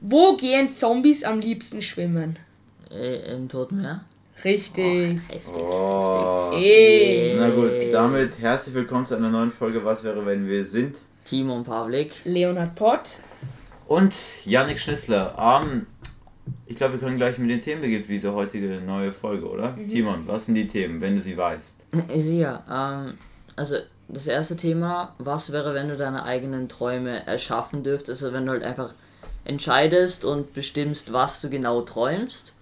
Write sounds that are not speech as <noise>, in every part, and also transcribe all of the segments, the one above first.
Wo gehen Zombies am liebsten schwimmen? Äh, Im Toten Meer? Richtig. Heftig. Oh. Ey. Na gut, damit herzlich willkommen zu einer neuen Folge Was wäre, wenn wir sind. Timon Pavlik. Leonhard Pott. Und Yannick Schnissler. Ähm, ich glaube, wir können gleich mit den Themen beginnen für diese heutige neue Folge, oder? Timon, was sind die Themen, wenn du sie weißt? Ja, ähm, also das erste Thema, was wäre, wenn du deine eigenen Träume erschaffen dürftest? Also wenn du halt einfach entscheidest und bestimmst, was du genau träumst.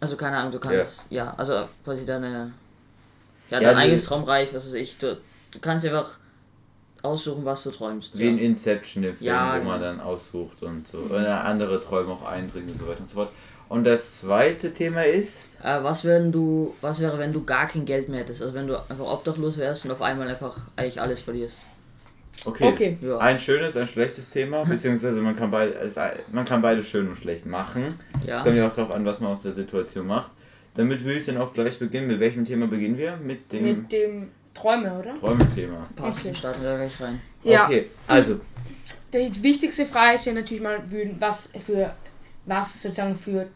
Also keine Ahnung, du kannst, ja, also quasi deine, ja, Ja, dein eigenes Traumreich, was weiß ich, du, du kannst einfach aussuchen, was du träumst. Wie in Ja. Inception, der Film, Ja, wo man genau. dann aussucht und so. Oder andere Träume auch eindringen und so weiter und so fort. Und das zweite Thema ist. Äh, was, wenn du, was wäre, wenn du gar kein Geld mehr hättest? Also wenn du einfach obdachlos wärst und auf einmal einfach eigentlich alles verlierst. Okay. Okay. Ja. Ein schönes, ein schlechtes Thema, beziehungsweise man kann, beid, es- man kann beide schön und schlecht machen. Ja. Es kommt ja auch darauf an, was man aus der Situation macht. Damit würde ich dann auch gleich beginnen. Mit welchem Thema beginnen wir? Mit dem Mit dem Träume, oder? Träume-Thema. Passt, Okay. starten wir gleich rein. Ja. Okay, also, Die wichtigste Frage ist ja natürlich mal, was für was sozusagen für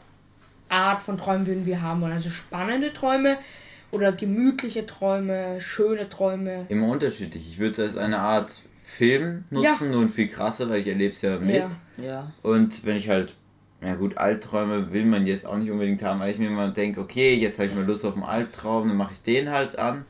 Art von Träumen würden wir haben wollen. Also spannende Träume oder gemütliche Träume, schöne Träume. immer unterschiedlich. Ich würde es als eine Art Film nutzen, nur viel krasser, weil ich erlebe es ja mit. Ja. Ja. Und wenn ich halt, ja gut, Albträume will man jetzt auch nicht unbedingt haben, weil ich mir mal denke, okay, jetzt habe ich mal Lust auf einen Albtraum, dann mache ich den halt an.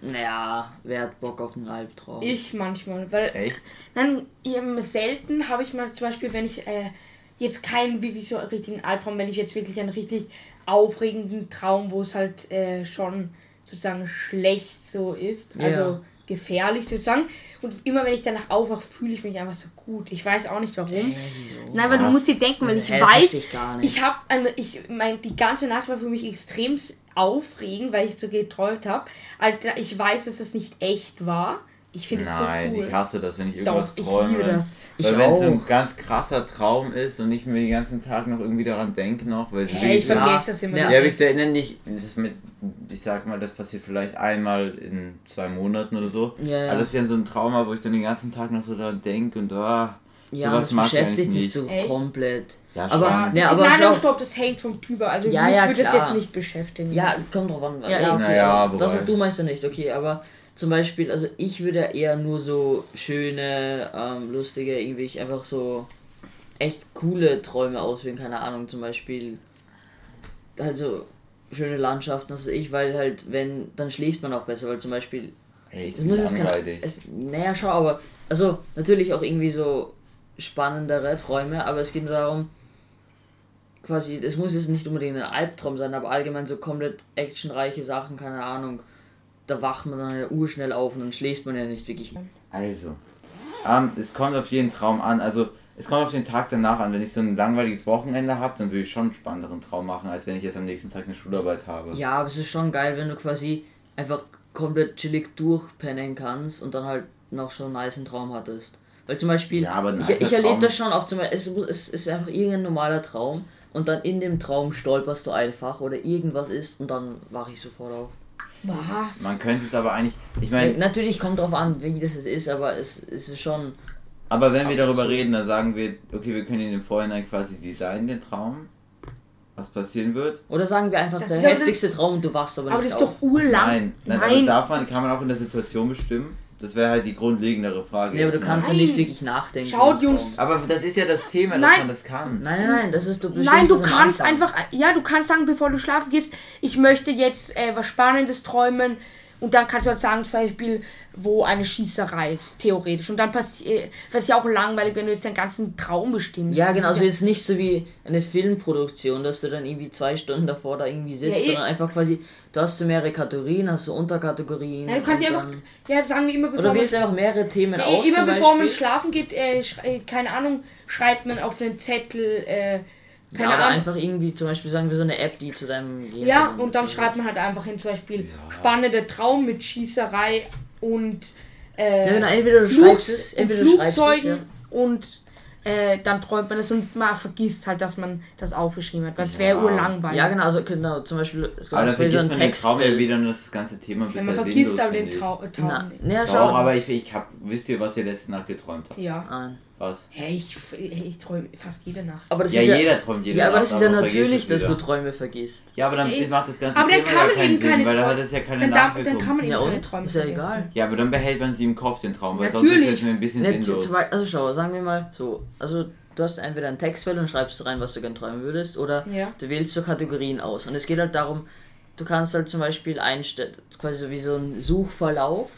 Naja, wer hat Bock auf einen Albtraum? Ich manchmal, weil Echt? Dann eben selten habe ich mal zum Beispiel, wenn ich äh, jetzt keinen wirklich so richtigen Albtraum, wenn ich jetzt wirklich einen richtig aufregenden Traum, wo es halt äh, schon sozusagen schlecht so ist, Ja. Also gefährlich sozusagen. Und immer wenn ich danach aufwache, fühle ich mich einfach so gut. Ich weiß auch nicht warum. Hä, wieso? Nein, weil du musst dir denken, weil ich weiß, ich ich habe eine, ich mein, die ganze Nacht war für mich extrem aufregend, weil ich so geträumt habe. Alter, ich weiß, dass das nicht echt war. Ich finde es so Nein, cool. ich hasse das, wenn ich Doch, irgendwas ich träume. liebe das. Ich weil wenn es so ein ganz krasser Traum ist und ich mir den ganzen Tag noch irgendwie daran denke noch, weil Hä, ich ja, vergesse das immer. Ja. ja, ich nenne nicht, das mit, ich sag mal, das passiert vielleicht einmal in zwei Monaten oder so. Ja, ja. Aber das ist ja so ein Trauma, wo ich dann den ganzen Tag noch so daran denke und ah, ja, sowas das mag ich beschäftigt dich so nicht. Echt? komplett. Ja, aber, schon. ne, aber Nein, stopp, das hängt vom Typ ab. Also Ja, mich ja, würde das jetzt nicht beschäftigen. ja, kommt drauf an. Ja, okay, Naja, das, was du meinst, ja nicht, okay, aber zum Beispiel, also ich würde eher nur so schöne, ähm, lustige, irgendwie einfach so echt coole Träume auswählen, keine Ahnung, zum Beispiel also schöne Landschaften, also ich, weil halt, wenn, dann schläft man auch besser, weil zum Beispiel Ey, Es muss jetzt keine. Es, naja, schau, aber. Also, natürlich auch irgendwie so spannendere Träume, aber es geht nur darum, quasi, es muss jetzt nicht unbedingt ein Albtraum sein, aber allgemein so komplett actionreiche Sachen, keine Ahnung. Da wacht man dann ja urschnell auf und dann schläft man ja nicht wirklich. Also, ähm, es kommt auf jeden Traum an. Also, es kommt auf den Tag danach an. Wenn ich so ein langweiliges Wochenende habe, dann würde ich schon einen spannenderen Traum machen, als wenn ich jetzt am nächsten Tag eine Schularbeit habe. Ja, aber es ist schon geil, wenn du quasi einfach komplett chillig durchpennen kannst und dann halt noch so einen niceen Traum hattest. Weil zum Beispiel, Ja, ich, ich erlebe das schon auch zum Beispiel, es, es ist einfach irgendein normaler Traum und dann in dem Traum stolperst du einfach oder irgendwas ist und dann wache ich sofort auf. Was? Man könnte es aber eigentlich. Ich meine, Natürlich kommt drauf an, wie das es ist, aber es, es ist schon. aber wenn wir darüber reden, dann sagen wir, okay, wir können ihn im Vorhinein quasi designen, den Traum. Was passieren wird. Oder sagen wir einfach Das der aber- heftigste Traum und du wachst aber, aber nicht das ist auf. doch urlang. Nein, nein, aber Nein. darf man, kann man auch in der Situation bestimmen. Das wäre halt die grundlegendere Frage. Ja, aber du kannst ja nicht wirklich nachdenken. Schaut, Jungs. Aber das ist ja das Thema, dass Nein. man das kann. Nein, nein, nein, das ist du Nein, du kannst Anfang. einfach, ja, du kannst sagen, bevor du schlafen gehst, ich möchte jetzt äh, was Spannendes träumen und dann kannst du halt sagen, zum Beispiel, wo eine Schießerei ist, theoretisch. Und dann passiert, das ist ja auch langweilig, wenn du jetzt deinen ganzen Traum bestimmst. Ja, genau, ist also jetzt nicht so wie eine Filmproduktion, dass du dann irgendwie zwei Stunden davor da irgendwie sitzt, Ja, eh. sondern einfach quasi, du hast so mehrere Kategorien, hast so Unterkategorien. Ja, du kannst ja einfach, ja, sagen wir immer, bevor Oder man, wählst einfach mehrere Themen ja, aus. immer bevor man Beispiel. schlafen geht, äh, äh, keine Ahnung, schreibt man auf einen Zettel, äh, Ja, keine oder Ahnung. einfach irgendwie, zum Beispiel sagen wir so eine App, die zu deinem Gehirn Ja, und dann so. schreibt man halt einfach hin, zum Beispiel, spannender Traum mit Schießerei und äh, Ja, genau, entweder du Flug- schreibst es, und entweder du schreibst es, Flugzeugen ja. und äh, dann träumt man das und man vergisst halt, dass man das aufgeschrieben hat, weil es wäre Ja. urlangweilig. Ja, genau, also genau, zum Beispiel, es Aber früher so vergisst ein man den Traum ja wieder und das ganze Thema Ja, bisher man vergisst sinnlos, aber den finde ich. Trau Traum Na, nicht. na, Doch, schau. aber ich, ich hab, wisst ihr, was ihr letzte Nacht geträumt habt? Ja. Nein. Was? Hey, ich, ich träume fast jede Nacht. Aber das Ja, ist ja, jeder träumt jede ja, aber Nacht, das ist ja aber natürlich, dass du. Träume vergisst. Ja, aber dann Ey. macht das ganze Aber dann Thema kann ja man keinen eben Sinn, keine weil dann hat es ja keine Dann, darf, dann Nachwirkung. kann man eben Ja, keine? Träume Ist ja vergessen. egal. Ja, aber dann behält man sie im Kopf, den Traum, weil sonst Natürlich. ist es mir ein bisschen Nicht, sinnlos. also schau, sagen wir mal so, also du hast entweder ein Textfeld und schreibst rein, was du gerne träumen würdest, oder Ja. du wählst so Kategorien aus. Und es geht halt darum, du kannst halt zum Beispiel einstellen, quasi so wie so ein Suchverlauf,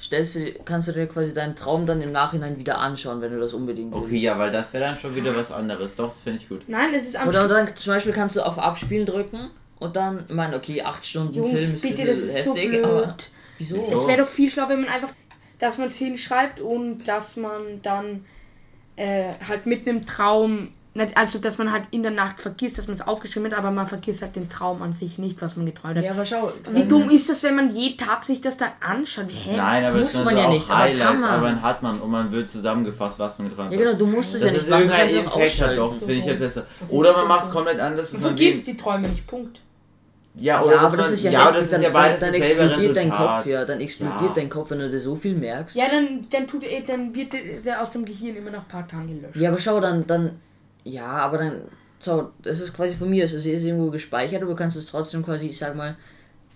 stellst du, kannst du dir quasi deinen Traum dann im Nachhinein wieder anschauen, wenn du das unbedingt willst. Okay, ja, weil das wäre dann schon wieder was anderes. Doch, das finde ich gut. Nein, es ist am Oder dann zum Beispiel kannst du auf Abspielen drücken und dann, ich meine, okay, 8 Stunden Jungs, Film ist bitte, das ist so heftig, blöd. aber wieso? Es wäre doch viel schlauer, wenn man einfach, dass man es hinschreibt und dass man dann äh, halt mit einem Traum, also dass man halt in der Nacht vergisst, dass man es aufgeschrieben hat, aber man vergisst halt den Traum an sich nicht, was man geträumt hat. Ja, aber schau, Wie dumm ist das, wenn man jeden Tag sich das dann anschaut? Hä? Nein, aber muss das sind man ja nicht, aber kann Highlights, man. aber dann hat man und man wird zusammengefasst, was man geträumt ja hat. genau, du musst es ja nicht machen, irgendein Effekt hat doch, das finde ich ja besser. Oder man so macht es komplett anders. Du vergisst die Träume nicht, Punkt. Ja, oder Ja, aber das man, ist ja, ja, heftig, das dann, ist ja beides dann, dann explodiert dein Resultat. Kopf, ja, dann explodiert Ja. dein Kopf, wenn du dir so viel merkst. Ja, dann, dann, tut, dann wird der, der aus dem Gehirn immer nach ein paar Tagen gelöscht. Ja, aber schau, dann, dann, ja, aber dann, so, das ist quasi von mir, es ist irgendwo gespeichert, aber du kannst es trotzdem quasi, ich sag mal,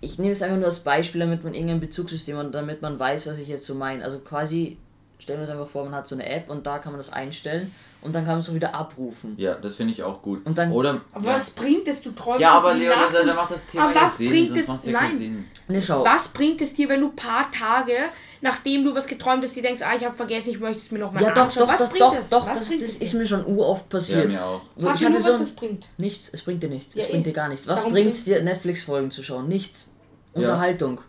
ich nehme es einfach nur als Beispiel, damit man irgendein Bezugssystem und damit man weiß, was ich jetzt so meine. Also quasi, stellen wir uns einfach vor, man hat so eine App und da kann man das einstellen und dann kann man es auch wieder abrufen. Ja, das finde ich auch gut. Und dann- oder, Aber ja. was bringt es? Du träumst ja, aber Leo, Nacht da, und- da macht das Thema Aber ja was Sinn, bringt es- ja nein. Sinn. Ne, schau. Was bringt es dir, wenn du ein paar Tage, nachdem du was geträumt hast, dir denkst, ah, ich habe vergessen, ich möchte es mir nochmal Ja, doch, anschauen. doch, was das, bringt doch, es? doch, was das, bringt das es ist mir schon uroft Ja, passiert. mir auch. Frag ich mich nur, hatte so was das bringt. Nichts, es bringt dir nichts. Ja, es bringt eh. dir gar nichts. Was bringt es dir, Netflix-Folgen zu schauen? Nichts. Unterhaltung.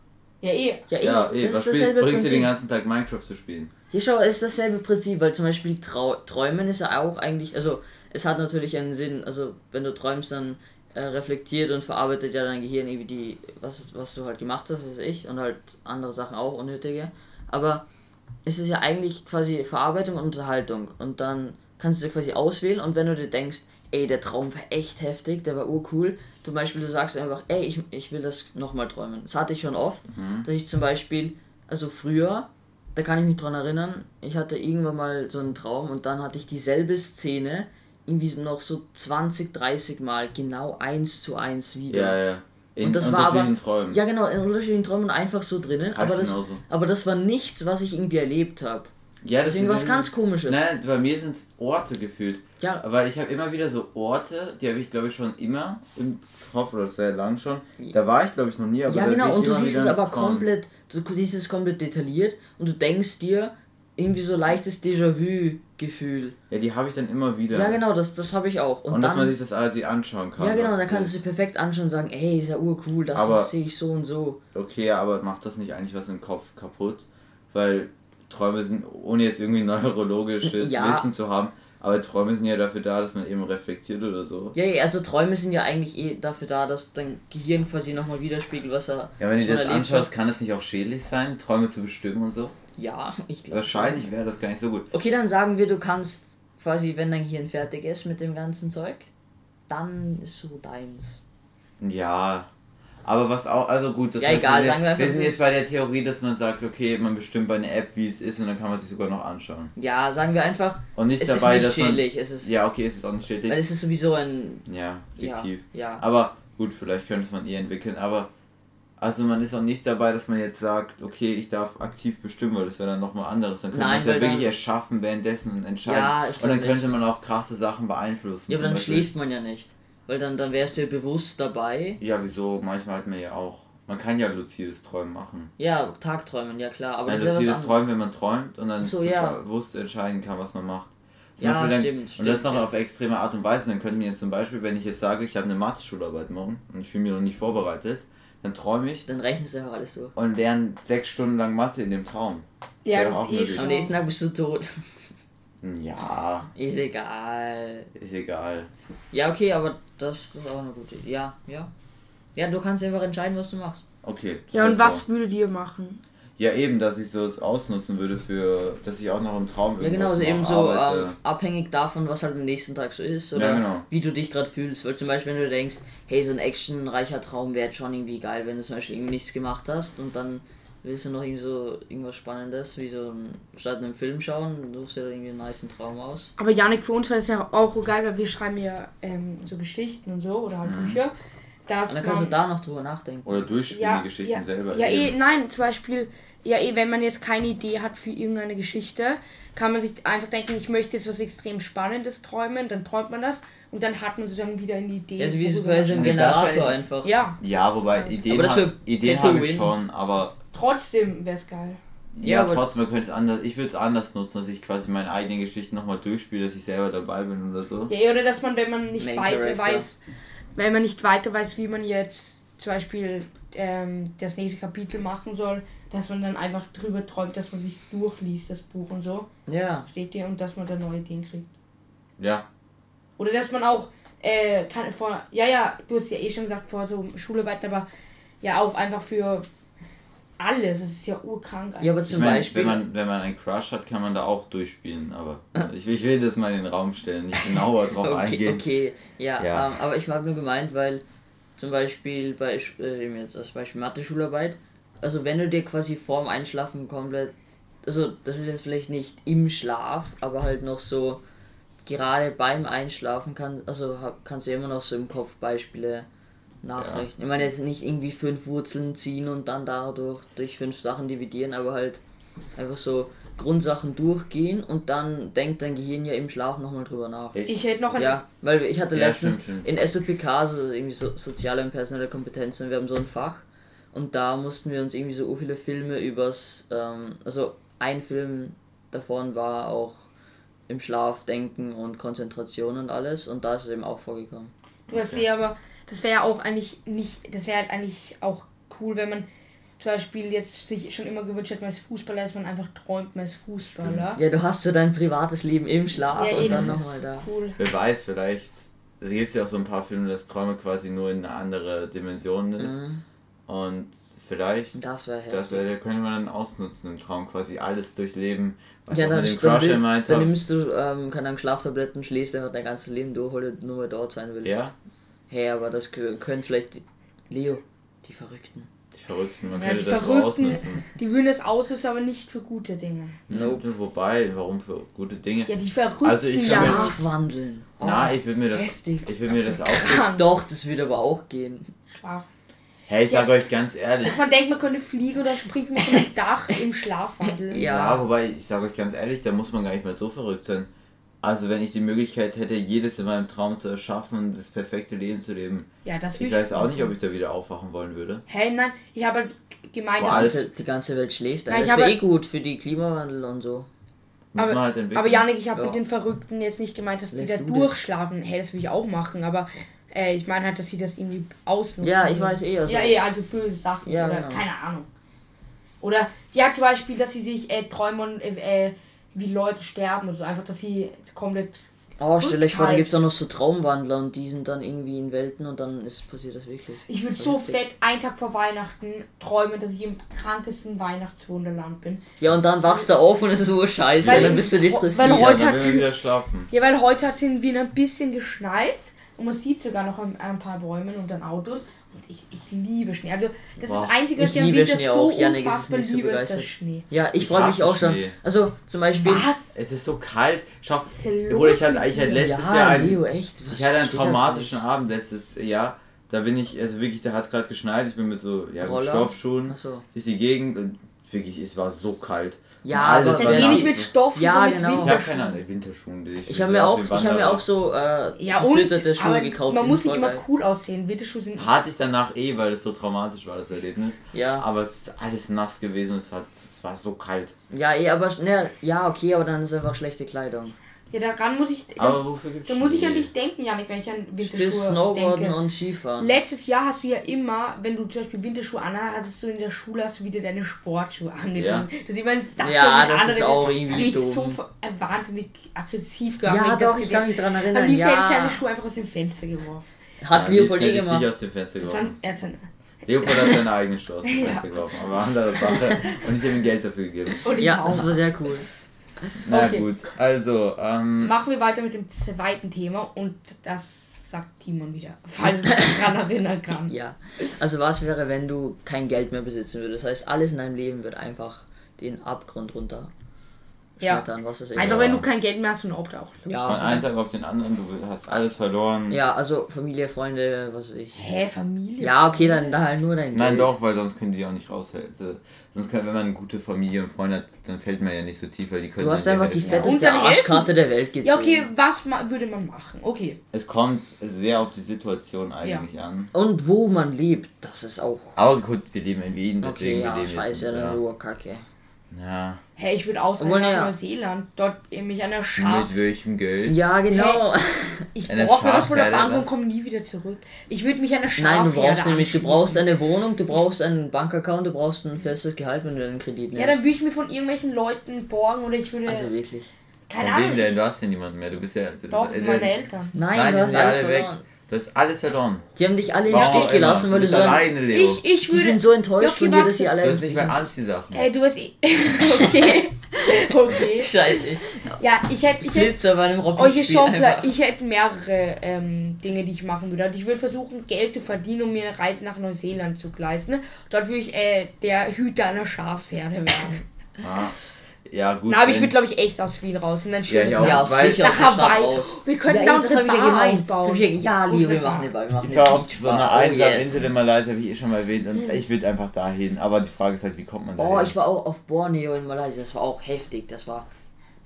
Ja, eh. Ja, eh, Ja, eh, das was ist dasselbe bringst du den ganzen Tag Minecraft zu spielen? Hier schau, es ist dasselbe Prinzip, weil zum Beispiel Trau Träumen ist ja auch eigentlich, also es hat natürlich einen Sinn, also wenn du träumst, dann äh, reflektiert und verarbeitet ja dein Gehirn irgendwie die, was, was du halt gemacht hast, was weiß ich, und halt andere Sachen auch, unnötige. Aber es ist ja eigentlich quasi Verarbeitung und Unterhaltung und dann kannst du quasi auswählen und wenn du dir denkst, ey, der Traum war echt heftig, der war urcool, zum Beispiel du sagst einfach, ey, ich, ich will das nochmal träumen. Das hatte ich schon oft, dass ich zum Beispiel, also früher, da kann ich mich dran erinnern, ich hatte irgendwann mal so einen Traum und dann hatte ich dieselbe Szene irgendwie noch so 20, 30 Mal genau eins zu eins wieder. Ja, ja. In Und das war aber, unterschiedlichen Träumen. ja genau, in unterschiedlichen Träumen einfach so drinnen, Hab aber das, genauso. aber das war nichts, was ich irgendwie erlebt habe. Ja, Das ist irgendwas ganz komisches. Nein, bei mir sind es Orte gefühlt. Ja. Weil ich habe immer wieder so Orte, die habe ich glaube ich schon immer im Kopf oder sehr lang schon. Da war ich glaube ich noch nie, aber Ja genau, und du siehst es aber von- komplett, du siehst es komplett detailliert und du denkst dir irgendwie so leichtes Déjà-vu-Gefühl. Ja, die habe ich dann immer wieder. Ja genau, das, das habe ich auch. Und, Und, dass man dann, sich das alles anschauen kann. ja genau, dann kannst du es perfekt anschauen und sagen, ey, ist ja urcool, das sehe ich so und so. Okay, aber macht das nicht eigentlich was im Kopf kaputt? Weil Träume sind, ohne jetzt irgendwie neurologisches <laughs> Ja. Wissen zu haben, aber Träume sind ja dafür da, dass man eben reflektiert oder so. Ja, ja, also Träume sind ja eigentlich eh dafür da, dass dein Gehirn quasi nochmal widerspiegelt, was er Ja, wenn du das anschaust, hat. kann es nicht auch schädlich sein, Träume zu bestimmen und so? Ja, <laughs> ich glaube. Wahrscheinlich wäre das gar nicht so gut. Okay, dann sagen wir, du kannst quasi, wenn dein Gehirn fertig ist mit dem ganzen Zeug, dann ist so deins. Ja. Aber was auch, also gut, das Ja, egal, wir, sagen wir wir sind ist- jetzt bei der Theorie, dass man sagt, okay, man bestimmt bei einer App, wie es ist und dann kann man sich sogar noch anschauen. Ja, sagen wir einfach, Und nicht es dabei, ist nicht dass man. schädlich, es ist. Ja, okay, es ist auch nicht schädlich. Weil es ist sowieso ein. Ja, fiktiv. Ja, ja. Aber gut, vielleicht könnte es man eher entwickeln, aber also man ist auch nicht dabei, dass man jetzt sagt, okay, ich darf aktiv bestimmen, weil das wäre dann nochmal anderes. Dann könnte man es ja wirklich erschaffen währenddessen und entscheiden. Ja, ich und dann könnte nicht. man auch krasse Sachen beeinflussen. Ja, aber dann schläft man ja nicht. Weil dann, dann wärst du ja bewusst dabei. Ja, wieso? Manchmal hat man ja auch. Man kann ja luzides Träumen machen. Ja, Tagträumen, ja klar. Aber Nein, das ist ja was luzides anderes. Träumen, wenn man träumt und dann so, ja. bewusst entscheiden kann, was man macht. Zum Ja, dann, stimmt, Und stimmt, das noch ja. auf extreme Art und Weise. Dann könnte mir jetzt zum Beispiel, wenn ich jetzt sage, ich habe eine Mathe-Schularbeit morgen und ich fühle mich noch nicht vorbereitet, dann träume ich Dann rechnest du einfach alles so. und lerne sechs Stunden lang Mathe in dem Traum. Ja, wäre das ist eh schon- Am nächsten Tag bist du tot. Ja, Ist egal. ist egal. Ja, okay, aber das, das ist auch eine gute Idee. Ja, ja. Ja, du kannst einfach entscheiden, was du machst. Okay. Ja, und was auch- würdet ihr machen? Ja, eben, dass ich so es ausnutzen würde für, dass ich auch noch im Traum Ja, genau, also eben so ähm, abhängig davon, was halt am nächsten Tag so ist oder Ja, genau. wie du dich gerade fühlst. Weil zum Beispiel, wenn du denkst, hey, so ein actionreicher Traum wäre schon irgendwie geil, wenn du zum Beispiel irgendwie nichts gemacht hast und dann Willst du noch irgendwie so irgendwas Spannendes, wie so ein, statt einem Film schauen, du suchst dir irgendwie einen niceen Traum aus? Aber Janik, für uns wäre das ja auch geil, weil wir schreiben ja ähm, so Geschichten und so oder halt Bücher. Dass Und dann kannst du man- da noch drüber nachdenken. Oder durchspielen ja, die Geschichten ja, selber. Ja, eh, nein, zum Beispiel, ja, eh, wenn man jetzt keine Idee hat für irgendeine Geschichte, kann man sich einfach denken, ich möchte jetzt was extrem Spannendes träumen, dann träumt man das und dann hat man sozusagen wieder eine Idee. Also wie so ein Generator einfach. Ja. Ja, wobei geil. Ideen, Aber das hab, wär Ideen habe ich schon, aber Trotzdem wäre es geil. Ja, ja, trotzdem, man könnte es anders, ich würde es anders nutzen, dass ich quasi meine eigenen Geschichten nochmal durchspiele, dass ich selber dabei bin oder so. Ja, oder dass man, wenn man nicht Main weiter Character. weiß, wenn man nicht weiter weiß, wie man jetzt zum Beispiel ähm, das nächste Kapitel machen soll, dass man dann einfach drüber träumt, dass man sich durchliest, das Buch und so, Ja. steht dir, und dass man dann neue Ideen kriegt. Ja, Oder dass man auch, äh, kann vor, ja, ja, du hast ja eh schon gesagt, vor so Schularbeiten, aber ja auch einfach für alles. Das ist ja urkrank. Ja, aber ich zum mein, Beispiel. wenn man, wenn man einen Crush hat, kann man da auch durchspielen, aber <laughs> ich, ich will das mal in den Raum stellen, nicht genauer <laughs> drauf okay, eingehen. okay, ja, Ja. Ähm, aber ich habe nur gemeint, weil zum Beispiel bei äh, jetzt als Beispiel Mathe-Schularbeit, also wenn du dir quasi vorm Einschlafen komplett, also das ist jetzt vielleicht nicht im Schlaf, aber halt noch so gerade beim Einschlafen kann, also hab, kannst du immer noch so im Kopf Beispiele nachrechnen. Ich meine jetzt nicht irgendwie fünf Wurzeln ziehen und dann dadurch durch fünf Sachen dividieren, aber halt einfach so Grundsachen durchgehen und dann denkt dein Gehirn ja im Schlaf nochmal drüber nach. Echt? Ich hätte noch ein. Ja, weil ich hatte Ja, letztens stimmt, stimmt. in SOPK, also irgendwie so soziale und personelle Kompetenzen, wir haben so ein Fach und da mussten wir uns irgendwie so viele Filme übers, ähm, also ein Film davon war auch im Schlaf denken und Konzentration und alles und da ist es eben auch vorgekommen. Du hast eh aber, das wäre ja auch eigentlich nicht, das wäre halt eigentlich auch cool, wenn man zum Beispiel jetzt sich schon immer gewünscht hat, man ist Fußballer, dass man einfach träumt, man ist Fußballer. Ja, du hast so dein privates Leben im Schlaf eh, und dann nochmal da. Cool. Wer weiß, vielleicht, es gibt ja auch so ein paar Filme, dass Träume quasi nur in eine andere Dimension ist. Mhm. Und vielleicht, Das wäre das wär, könnte man dann ausnutzen im Traum, quasi alles durchleben, was Ja, dann, mit dem dann, Crush dann hat. nimmst du, ähm, keine Ahnung, Schlaftabletten, schläfst einfach dein ganzes Leben durch, weil du nur mehr dort sein willst. Ja, Hey, aber das kö- können vielleicht die, Leo, die Verrückten. die Verrückten, man Ja, könnte die das so Verrückten, ausnutzen. die würden das auslösen, aber nicht für gute Dinge. Nope. Wobei, warum für gute Dinge? Ja, die Verrückten, Also ich ja. Schlafwandeln. Oh, Na, ich will mir das, heftig. ich will mir das auch. Krank. Doch, das wird aber auch gehen. Schlaf. Hey, ich sag euch ganz ehrlich. Dass man denkt, man könnte fliegen oder springt mit einem <laughs> Dach im Schlaf wandeln. Ja. Ja, wobei, ich sage euch ganz ehrlich, da muss man gar nicht mehr so verrückt sein. Also wenn ich die Möglichkeit hätte, jedes in meinem Traum zu erschaffen und das perfekte Leben zu leben, Ja, das ich weiß auch nicht, ob ich da wieder aufwachen wollen würde. Hey, nein, ich habe halt gemeint, Boah, dass alles- die ganze Welt schläft. Nein, das wäre eh gut für die Klimawandel und so. Muss Aber- man halt entwickeln. aber Janik, ich habe Ja. mit den Verrückten jetzt nicht gemeint, dass die Lässt da du durchschlafen. Hey, das will ich auch machen, aber äh, ich meine halt, dass sie das irgendwie ausnutzen. Ja, ich weiß eh, also- ja, eh, also böse Sachen Ja, oder genau. keine Ahnung. Oder ja, zum Beispiel, dass sie sich äh, träumen, äh, äh, wie Leute sterben und so. Einfach, dass sie komplett. Oh, stell euch vor, da gibt es auch noch so Traumwandler und die sind dann irgendwie in Welten und dann ist passiert das wirklich. Ich würde so fett einen Tag vor Weihnachten träumen, dass ich im krankesten Weihnachtswunderland bin. Ja, und dann wachst du auf und es ist so scheiße, Weil- dann bist du weil depressiv. heute- ja, dann hat wieder schlafen. Ja, weil heute hat es in Wien ein bisschen geschneit und man sieht sogar noch ein, ein paar Bäume und dann Autos. Und ich, ich liebe Schnee. Also das Boah, ist das Einzige, was ich liebe Schnee so auch. Janik ist unfassbar nicht so liebe, ist begeistert. der Schnee. Ja, ich Ich freue mich auch schon. Also zum Beispiel. Was? Es ist so kalt. Schau, Was ist denn Bruder, ich hatte, mit ich hatte dir? letztes Jahr ja, einen, Leo, echt. Was ich hatte einen traumatischen? Abend letztes Jahr. Da bin ich, also wirklich, da hat es gerade geschneit. Ich bin mit so ja, mit? Stoffschuhen Achso. durch die Gegend und wirklich, es war so kalt. Ja, Und alles aber Dann war geh nicht mit Stoff, Ja, so mit genau. Ich habe Winterschuhen. keine Ahnung, Winterschuhe. Die Ich habe mir auch, ich habe mir auch so äh, Ja, und gefilterte Schuhe aber gekauft. man muss nicht immer cool aussehen. Winterschuhe sind. Hatte ich danach eh, weil es so traumatisch war, das Erlebnis. Ja. Aber es ist alles nass gewesen und es, hat, es war so kalt. Ja, eh, aber ne, ja, okay, aber dann ist einfach schlechte Kleidung. Ja, daran muss ich. Aber wofür gibt's Da muss ich an dich denken, Janik, wenn ich an Winterschuhe Snowboarden denke. und Skifahren. Letztes Jahr hast du ja immer, wenn du zum Beispiel Winterschuhe anhast, hattest du in der Schule hast du wieder deine Sportschuhe angezogen. Ja. Das ist immer ein Sack Ja, und das andere- ist auch das irgendwie hat mich dumm. so äh, wahnsinnig aggressiv gemacht. Ja, ich das doch, ich kann mich dran Am erinnern. liebsten hätte ich Ja. seine Schuhe einfach aus dem Fenster geworfen. Hat Ja, Leopold eh gemacht. aus dem Fenster Das geworfen. er hat sein, Leopold hat seine <laughs> eigenen aus dem Ja. Fenster geworfen, aber andere Sache. Und ich habe ihm Geld dafür gegeben. und Ja, das war sehr cool. Na Okay. gut, also, ähm, Machen wir weiter mit dem zweiten Thema und das sagt Timon wieder, falls er sich daran erinnern kann. <laughs> Ja. Also was wäre, wenn du kein Geld mehr besitzen würdest? Das heißt, alles in deinem Leben wird einfach den Abgrund runter Ja. schmettern, was das ist. Einfach wenn du kein Geld mehr hast und Obdach. Ja. Von einem Tag auf den anderen, du hast alles verloren. Ja, also Familie, Freunde, was weiß ich. Hä, Familie? Ja, okay, dann da halt nur dein Nein, Geld. doch, weil sonst können die auch nicht raushelfen. Also, sonst kann, wenn man eine gute Familie und Freunde hat, dann fällt man ja nicht so tief, weil die können Du hast dann einfach die fetteste dann helfen Arschkarte der Welt gezogen. Ja, okay, was ma würde man machen? Okay. Es kommt sehr auf die Situation eigentlich an. Und wo man lebt, das ist auch. Aber gut, wir leben in Wien, Okay, deswegen ja, wir leben scheiße, dann Ja. so kacke. ja. Hä, ich würde auswandern Obwohl, nach ja. Neuseeland. Dort äh, mich an der Schaf. Mit welchem Geld? Ja, genau. <laughs> Ich Eine brauche mir was von der Schafherde, Bank und komme nie wieder zurück. Ich würde mich an der Nein, du Schafherde brauchst nämlich, du brauchst eine Wohnung, du brauchst einen Bankaccount, du brauchst ein festes Gehalt, wenn du einen Kredit nimmst. Ja, dann würde ich mir von irgendwelchen Leuten borgen oder ich würde. also wirklich. keine Von Ahnung. wem denn? Ich, Du hast ja niemanden mehr. Du bist ja. Du doch, bist, meine Eltern. Nein, Nein, du hast alle weg. Du hast alles verloren. Die haben dich alle im Stich gelassen, weil du so. alleine, Leo. Ich, ich Die würde. sind so enttäuscht von dir, dass sie alle. du hast nicht mal Anziehsachen. Hey, du hast. <laughs> eh- okay. okay. Scheiße. Ja, ich hätte. Ich hätte Flitzer bei einem euch Robin ist schon klar, ich hätte mehrere ähm, Dinge, die ich machen würde. Und ich würde versuchen, Geld zu verdienen, um mir eine Reise nach Neuseeland zu leisten. Dort würde ich äh, der Hüter einer Schafsherde werden. Ah, ja, gut. Na, aber ich würde, glaube ich, echt aus Wien raus. Und dann Ja, schön. Ja, Weil- sicher aus nach der Stadt Hawaii. raus. Wir könnten ja, da das unsere ja Bar aufbauen. ja, ja, Leo, wir machen eine Bar. Wir machen Ich eine war auf so einer einsamen. Insel in Malaysia, wie ich schon mal erwähnt, und ich würde einfach dahin. Aber die Frage ist halt, wie kommt man da Oh, ich war auch auf Borneo in Malaysia, das war auch heftig. Das war.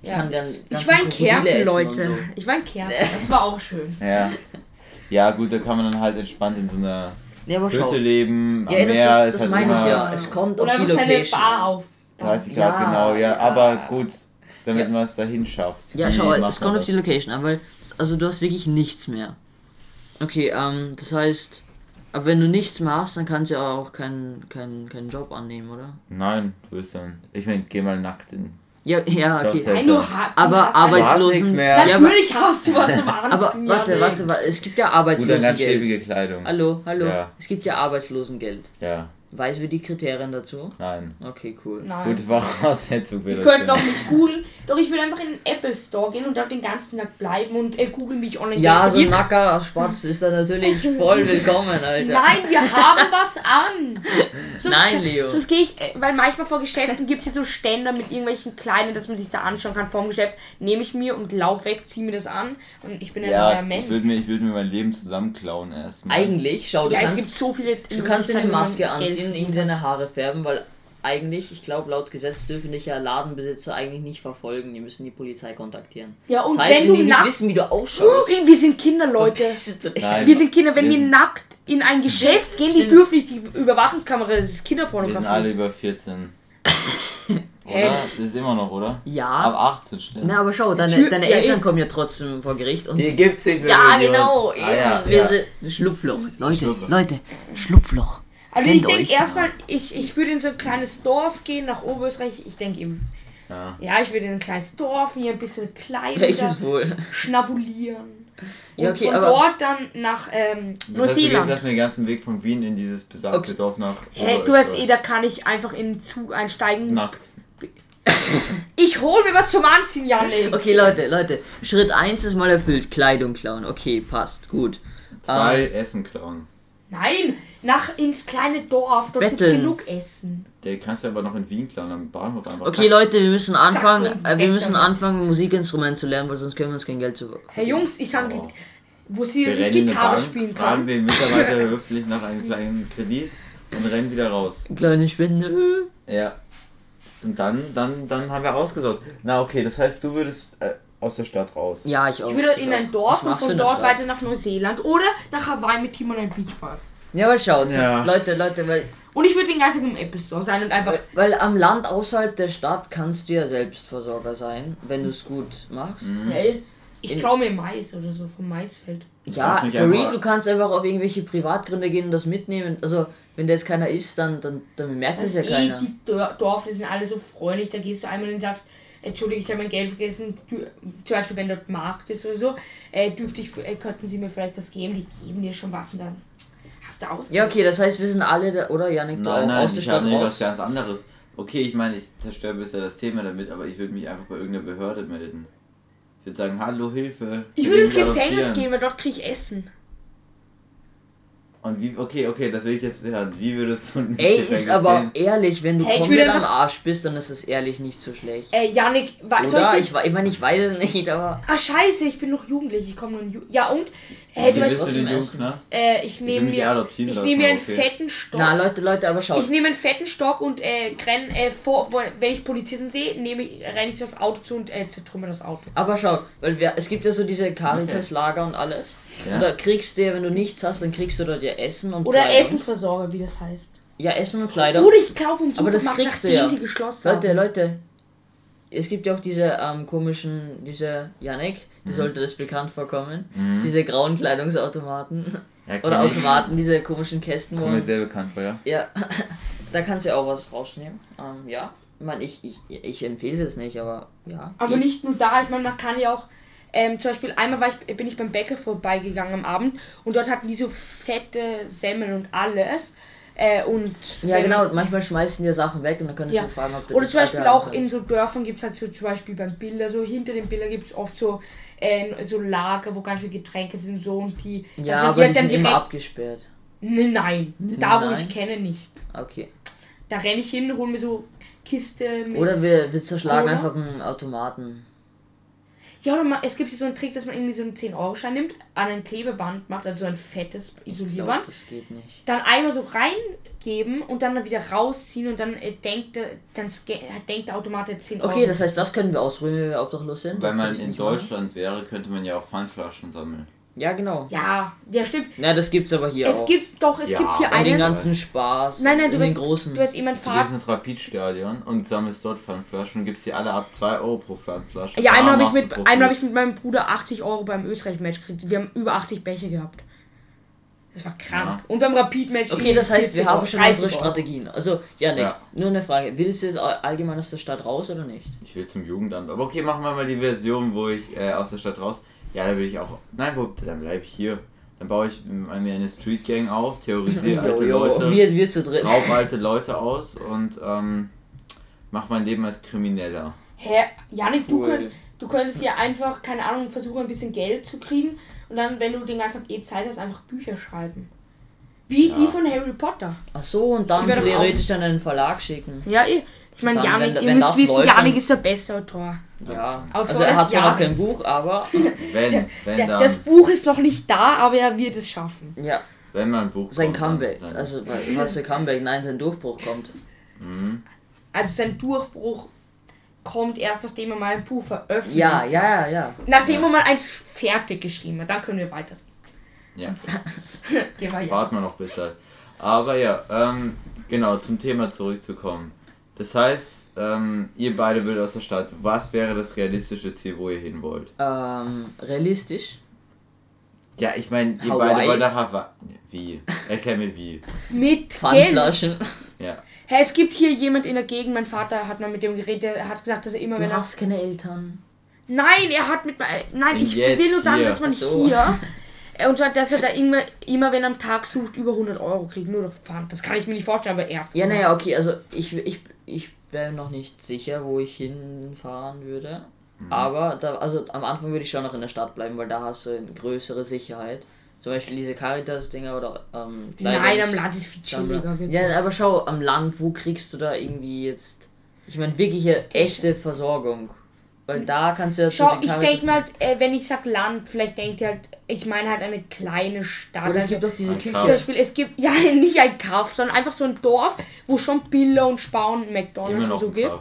Ich Ja. kann dann Ich war in essen Leute. so. Ich war in Kärnten. <laughs> Das war auch schön. Ja. Ja, gut, da kann man dann halt entspannt in so einer schau. Hütte leben. Am Ja, das, Meer das, ist das halt meine ich ja. Es kommt Oder auf die seine Location. Bar auf. 30 Ja, Grad, genau, ja. ja. Aber gut, damit Ja. man es dahin schafft. Ja, Wie schau, es kommt auf die Location an, weil, also du hast wirklich nichts mehr. Okay, ähm, das heißt, aber wenn du nichts mehr hast, dann kannst du ja auch keinen keinen keinen Job annehmen, oder? Nein, du bist dann. Ich meine, geh mal nackt in. Ja, ja, okay. Jobs Nein, du Aber hast Du Arbeitslosen. mehr. Ja, aber, Natürlich hast du was zum <laughs> aber Anziehen. warte, ja, warte, warte, es gibt ja ganz Arbeitslosengeld. Kleidung. Hallo, hallo. Ja. Es gibt ja Arbeitslosengeld. Ja, Weißt du die Kriterien dazu? nein. Okay, cool. Nein. Gute Voraussetzung Wir wäre könnten das. auch nicht googeln. Doch ich würde einfach in den Apple Store gehen und dort den ganzen Tag bleiben und äh, googeln, wie ich online Ja, so ein nacker Spatz <laughs> ist da natürlich voll willkommen, Alter. Nein, wir haben was an. <laughs> Sonst Nein, Leo. Sonst gehe ich, äh, weil manchmal vor Geschäften gibt es hier so Ständer mit irgendwelchen kleinen, dass man sich da anschauen kann vor dem Geschäft. Nehme ich mir und lauf weg, ziehe mir das an und ich bin ein neuer Ja, Mensch. ich würde mir, ich würd mir mein Leben zusammenklauen erstmal. Eigentlich, schau, du Ja, es gibt so viele. Du kannst dir eine Maske anziehen, irgendwie kann. deine Haare färben, weil eigentlich, ich glaube, laut Gesetz dürfen dich ja Ladenbesitzer eigentlich nicht verfolgen. Die müssen die Polizei kontaktieren. Ja, und das heißt, wenn wenn, du die nicht wissen, wie du ausschaust, Oh, wir sind Kinder, Leute. Nein. Wir sind Kinder, wenn Wir wir, nackt in ein Geschäft gehen, die Stimmt. dürfen nicht die Überwachungskamera, das ist Wir sind Kinderpornografie. alle über 14. Hä? Oder? Das ist immer noch, oder? Ja. Ab 18, stimmt. Na, aber schau, deine, deine ja, Eltern eben. kommen ja trotzdem vor Gericht und. Die gibt's nicht mehr. ja, genau, Ah, ja, wir ja. sind Schlupfloch. Leute, Schlupfloch. Leute, Schlupfloch. Also Kennt ich denke erstmal, ich, ich würde in so ein kleines Dorf gehen, nach Oberösterreich. Ich denke eben, Ja. ja, ich würde in ein kleines Dorf, mir ein bisschen Welches da wohl? schnabulieren. <laughs> Und Ja, okay, von aber- dort dann nach ähm, Das heißt, du gehst Neuseeland. erstmal den ganzen Weg von Wien in dieses besagte Okay. Dorf nach. Hä, du weißt eh, da kann ich einfach in den Zug einsteigen. Nackt. <laughs> Ich hol mir was zum Anziehen, Janik. Okay, Leute, Leute. Schritt 1 ist mal erfüllt. Kleidung klauen. Okay, passt. Gut. Zwei Ähm. Essen klauen. Nein, nach ins kleine Dorf, dort gibt's Betteln. genug Essen. Der kannst du aber noch in Wien klauen, am Bahnhof einfach. Okay, Leute, wir müssen anfangen, äh, wir weg müssen damit. anfangen, Musikinstrument zu lernen, weil sonst können wir uns kein Geld zu. Herr Jungs, ich kann, Oh. wo sie Wir rennen in eine Gitarre Bank, spielen fragen kann. den Mitarbeiter <laughs> höflich nach einem kleinen Kredit und rennen wieder raus. Kleine Spende. Ja. Und dann, dann, dann haben wir ausgesorgt. Na okay, das heißt, du würdest äh, aus der Stadt raus. Ja, ich auch. Ich würde in auch. ein Dorf und von dort weiter nach Neuseeland oder nach Hawaii mit Timon ein Beachball. Ja, weil schaut, Ja. Leute, Leute, weil, Und ich würde den ganzen Tag im Apple Store sein und einfach. weil am Land außerhalb der Stadt kannst du ja Selbstversorger sein, wenn du es gut machst. Hey, ich In- klaue mir Mais oder so vom Maisfeld. Ja, for real, du kannst einfach auf irgendwelche Privatgründe gehen und das mitnehmen. Also, wenn da jetzt keiner ist, dann, dann, dann merkt es ja eh, keiner. die Dorfler sind alle so freundlich, da gehst du einmal und sagst, Entschuldige, ich habe mein Geld vergessen, du, zum Beispiel wenn dort Markt ist oder so, äh, dürfte ich, äh, könnten sie mir vielleicht was geben, die geben dir schon was und dann hast du aus. Ja, okay, das heißt, wir sind alle, da, oder Janik, Nein, auch nein, aus der ich Stadt habe nicht was raus? ganz anderes. Okay, ich meine, ich zerstöre bisher das Thema damit, aber ich würde mich einfach bei irgendeiner Behörde melden. Ich würde sagen, hallo, Hilfe. Ich würde ins Gefängnis adoptieren. gehen, weil dort kriege ich Essen. Und wie, okay, okay, das will ich jetzt hören. Wie würdest du nicht Ey, ist aber sehen? ehrlich, wenn du Hey, komplett am Arsch bist, dann ist es ehrlich nicht so schlecht. Äh, Janik, wa- soll Oder? ich Ich, ich meine, ich weiß es nicht, aber. Ah, scheiße, ich bin noch jugendlich. Ich komme nur in Ju Ja, und? Wie du weißt, du was zum Jugendknast? äh, ich nehme mir, ich nehme mir einen okay. fetten Stock. Na, Leute, Leute, aber schaut. Ich nehme einen fetten Stock und äh, renn, äh, vor, wenn ich Polizisten sehe, nehme ich, renne ich so auf Auto zu und äh, zertrümmer das Auto. Aber schau, weil wir, es gibt ja so diese Caritas-Lager und alles. Ja. Und da kriegst du ja, wenn du nichts hast, dann kriegst du da dir Essen und Oder Kleidung. Essensversorger, wie das heißt. Ja, Essen und Kleidung. Oder ich kaufe im Aber das kriegst du ja. die geschlossen Leute, haben. Leute. Es gibt ja auch diese ähm, komischen, diese Janik, Mhm. die sollte das bekannt vorkommen. Diese grauen Kleidungsautomaten. <laughs> Ja, Oder. Automaten, diese komischen Kästen. wo Kommt mir sehr bekannt vor, ja. Ja, <laughs> da kannst du ja auch was rausnehmen. Ähm, ja. Ich meine, ich, ich, ich empfehle es jetzt nicht, aber ja. Aber geht. nicht nur da, ich meine, man kann ja auch, ähm, zum Beispiel einmal war ich, bin ich beim Bäcker vorbeigegangen am Abend und dort hatten die so fette Semmeln und alles. Äh, und Ja, wenn- genau. Manchmal schmeißen die Sachen weg und dann könntest Ja. du fragen, ob du Oder zum Beispiel auch in so Dörfern gibt es halt so zum Beispiel beim Biller, so hinter dem Biller gibt es oft so, äh, so Lager, wo ganz viele Getränke sind und so und die. dass Ja, aber die halt dann sind immer abgesperrt. Nee, nein, da wo Nein. ich kenne nicht. Okay. Da renne ich hin, hole mir so Kiste mit. Oder wir, wir zerschlagen Cola? einfach einen Automaten. Ja, oder man, es gibt hier so einen Trick, dass man irgendwie so einen 10-Euro-Schein nimmt, an ein Klebeband macht, also so ein fettes Ich Isolierband. glaub, das geht nicht. dann einmal so reingeben und dann wieder rausziehen und dann äh, denkt, der- dann sca- denkt der Automat der 10 Euro. Okay, das heißt, das können wir ausprobieren, wenn wir obdachlos sind. Wenn man in nicht machen. Deutschland wäre, könnte man ja auch Pfandflaschen sammeln. Ja, genau. Ja, ja, stimmt. Na, das gibt's aber hier Es auch. gibt doch, es Ja, gibt hier Und den einen. ganzen Spaß. Nein, nein, in du den weißt, großen. du hast jemand Du gehst ins Rapidstadion und sammelst dort Pfandflaschen und gibst die alle ab 2 Euro pro Pfandflasche. Ja, einmal habe ich, mit, einmal hab ich mit meinem Bruder 80 Euro beim Österreich-Match gekriegt. Wir haben über 80 Becher gehabt. Das war krank. Ja. Und beim Rapid-Match. Okay, das heißt, wir 40 haben schon 30 unsere. Strategien. Also, Janik, Ja. nur eine Frage. Willst du jetzt all- allgemein aus der Stadt raus oder nicht? Ich will zum Jugendamt. Aber okay, machen wir mal die Version, wo ich äh, aus der Stadt raus. Ja, da will ich auch. Nein, wo, dann bleibe ich hier. Dann baue ich mir eine Street Gang auf, terrorisiere <laughs> alte Leute, wir, wir zu dritt. raub alte Leute aus und ähm, mach mein Leben als Krimineller. Hä? Janik, du, Cool. könnt, du könntest hier einfach, keine Ahnung, versuchen, ein bisschen Geld zu kriegen. Und dann, wenn du den ganzen Tag eh Zeit hast, einfach Bücher schreiben. Wie Ja. die von Harry Potter. Ach so, und dann theoretisch dann einen Verlag schicken. Ja, eh. Ich meine, Dann, Janik, wenn- ihr wenn müsst wissen, läuft, Janik dann- ist der beste Autor. Ja. Autor Also er hat zwar noch kein. Buch, aber <laughs> Wenn, wenn Der, dann, das Buch ist noch nicht da, aber er wird es schaffen. ja, wenn man ein Buch sein kommt, dann- Comeback. Dann, Also wa- was für Comeback? Nein, sein Durchbruch kommt. Mhm. Also sein Durchbruch kommt erst, nachdem er mal ein Buch veröffentlicht Ja, hat. ja, ja, ja. Nachdem er mal eins fertig geschrieben hat, dann können wir weiter. <laughs> Ja, warten wir noch bis halt. Aber ja, ähm, genau, zum Thema zurückzukommen. Das heißt, ähm, ihr beide würdet aus der Stadt. Was wäre das realistische Ziel, wo ihr hin wollt? Ähm, realistisch. Ja, ich meine, ihr Hawaii. beide wollt nach Hawaii. Wie? Erklär mir wie. Mit. Pfandflaschen. Ja. Hey, es gibt hier jemand in der Gegend, mein Vater hat mal mit dem geredet, der hat gesagt, dass er immer, Du wenn er... hast keine Eltern. Nein, er hat mit... Nein, ich will nur sagen, hier. dass man so. hier... <laughs> Und zwar, dass er da immer, immer, wenn er am Tag sucht, über 100 Euro kriegt. Nur durch Pfand. Das kann ich mir nicht vorstellen, aber er hat's Ja, naja, okay, also ich, ich, ich wäre noch nicht sicher, wo ich hinfahren würde. Mhm. Aber da, also am Anfang würde ich schon noch in der Stadt bleiben, weil da hast du eine größere Sicherheit. Zum Beispiel diese Caritas-Dinger oder ähm, Nein, Kleidungs- am Land ist viel chilliger. Ja, aber schau, am Land, wo kriegst du da irgendwie jetzt. Ich meine, wirkliche echte Versorgung. Weil da kannst du ja Schau, ich denke mal, äh, wenn ich sag Land, vielleicht denkt ihr halt, ich meine halt eine kleine Stadt. Oder es Also, gibt doch diese Küche. Zum Beispiel, es gibt <laughs> ja nicht ein Kauf, sondern einfach so ein Dorf, wo schon Billa und Spar und McDonalds und so gibt.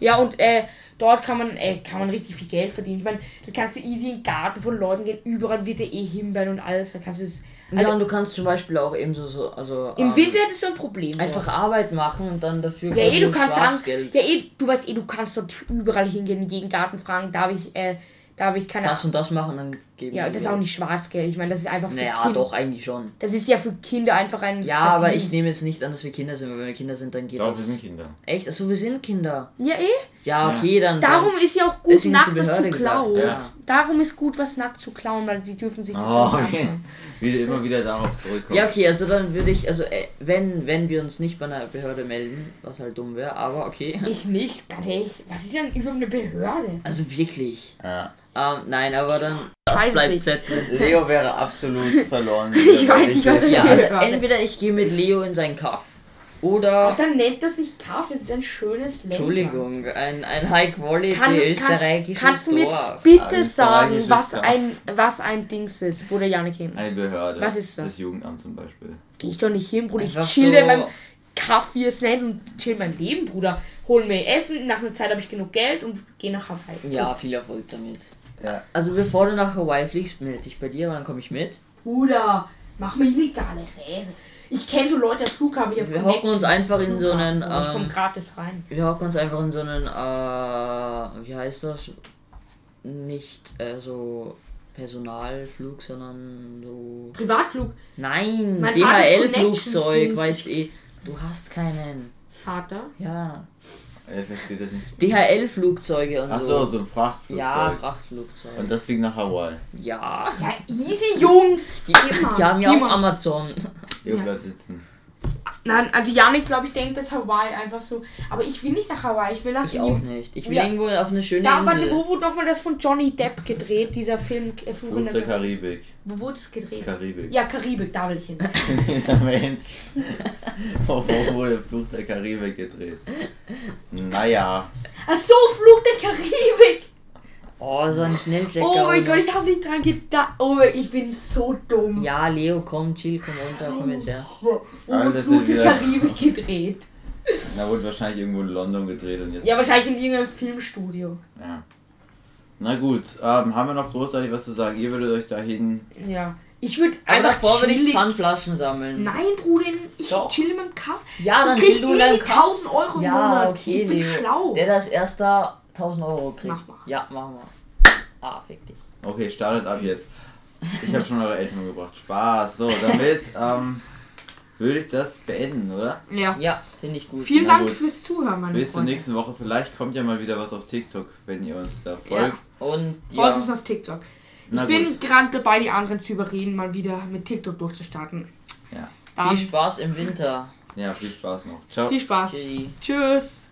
Ja, und äh, dort kann man, äh, kann man richtig viel Geld verdienen. Ich meine, da kannst du easy in den Garten von Leuten gehen, überall wird der eh Himbeeren und alles. Da kannst du es. Ja, und du kannst zum Beispiel auch eben so, so also. Im ähm, Winter hättest du ein Problem. Einfach dort. Arbeit machen und dann dafür Ja, eh, du kannst Schwarzgeld. ja, eh, du weißt eh, du kannst dort überall hingehen, in jeden Garten fragen, darf ich, äh, darf ich keine das und das machen, dann geben Ja, das ist auch nicht Schwarzgeld. Ich meine, das ist einfach für Naja, Kinder. doch, eigentlich schon. Das ist ja für Kinder einfach ein. Ja, aber ich nehme jetzt nicht an, dass wir Kinder sind, weil wenn wir Kinder sind, dann geht Doch, das. wir sind Kinder. Echt? Achso, wir sind Kinder. Ja, eh. Ja, okay, dann. Darum dann, ist ja auch gut, Deswegen hast du nackt was zu Behörde gesagt, klauen. ja. Darum ist gut, was nackt zu klauen, weil sie dürfen sich das Oh, nicht okay. anschauen. Wie immer wieder darauf zurückkommen. Ja, okay, also dann würde ich, also äh, wenn, wenn wir uns nicht bei einer Behörde melden, was halt dumm wäre, aber okay. <laughs> Ich nicht, ganz ehrlich. Was ist denn über eine Behörde? Also wirklich. Ja. Ähm, nein, aber dann. Das Weiß bleibt nicht. fett. Leo wäre absolut <laughs> verloren. Ich weiß nicht, was sehr Ja, also entweder ich gehe mit Leo in seinen Kaff. Oder. dann nennt das sich Kaff, das ist ein schönes Länder. Entschuldigung, ein, ein High Quality Kann, österreichisches kannst, kannst du mir Dorf. bitte sagen, was Dorf. ein, was ein Dings ist, wo der Janik hin? Eine Behörde. Was ist das? Das Jugendamt zum Beispiel. Geh ich doch nicht hin, Bruder. Ich Einfach chill so- in meinem Kaff, wie es nennt, und chill mein Leben, Bruder. Hol mir Essen, nach einer Zeit habe ich genug Geld und gehe nach Hawaii. Ja, viel Erfolg damit. Ja. Also bevor du nach Hawaii fliegst, melde dich bei dir, dann komme ich mit. Bruder, mach mir illegale Reise. Ich kenne so Leute am Flughafen. Hab Wir hocken uns einfach in so einen, Bruder. Ich komm ähm, gratis rein. Wir hocken uns einfach in so einen, äh, wie heißt das? Nicht äh, so Personalflug, sondern so. Privatflug. Nein, DHL-Flugzeug, weißt eh. Du hast keinen. Vater. Ja. Er versteht das nicht. DHL-Flugzeuge und Ach so. so, so ein Frachtflugzeug. Ja, Frachtflugzeug. Und das fliegt nach Hawaii. ja. Ja, easy, Jungs. Die, die haben ja auch. Amazon. Ja. bleibt sitzen. Nein, also Janik, glaube ich, denkt, dass Hawaii einfach so. Aber ich will nicht nach Hawaii, ich will nach Ich auch nicht. Ich will Ja. irgendwo auf eine schöne Da, warte, Insel. wo wurde nochmal das von Johnny Depp gedreht, dieser Film äh, Fluch der Karibik. Wo wurde es gedreht? Karibik. Ja, Karibik, da will ich hin. Dieser Mensch. <laughs> Wo wo wurde Fluch der Karibik gedreht? Naja. Ach so, Fluch der Karibik! Oh, so ein Schnellchecker. Oh mein Gott, ich habe nicht dran gedacht. Oh, ich bin so dumm. Ja, Leo, komm, chill, komm runter, komm jetzt her. Oh, und der wieder- Karibik gedreht. Da wurde wahrscheinlich irgendwo in London gedreht und jetzt. Ja, wahrscheinlich in irgendeinem Filmstudio. Ja. Na gut, ähm, haben wir noch großartig was zu sagen? Ihr würdet euch dahin. Ja. Ich würde einfach davor würde ich Pfandflaschen sammeln. Nein, Bruder, ich Doch. chill in meinem Kaff. Ja, dann chill du in deinem easy Kaff. 1000 Euro im Ja, Monat. okay, ich bin Leo. schlau. Der das erster 1000 Euro kriegt. Mach mal. Ja, machen wir. Ah, fick dich. Okay, startet ab jetzt. Ich habe schon eure Eltern umgebracht. Spaß. So, damit <laughs> ähm, würde ich das beenden, oder? Ja. Ja, finde ich gut. Vielen Na Dank gut. fürs Zuhören, meine Bis zur nächsten Woche. Vielleicht kommt ja mal wieder was auf TikTok, wenn ihr uns da Ja. folgt. Und Folgt ja, uns auf TikTok. Na ich bin gut. gerade dabei, die anderen zu überreden, mal wieder mit TikTok durchzustarten. Ja. Dann viel Spaß im Winter. ja, viel Spaß noch. Ciao. viel Spaß. Tschüssi. Tschüss.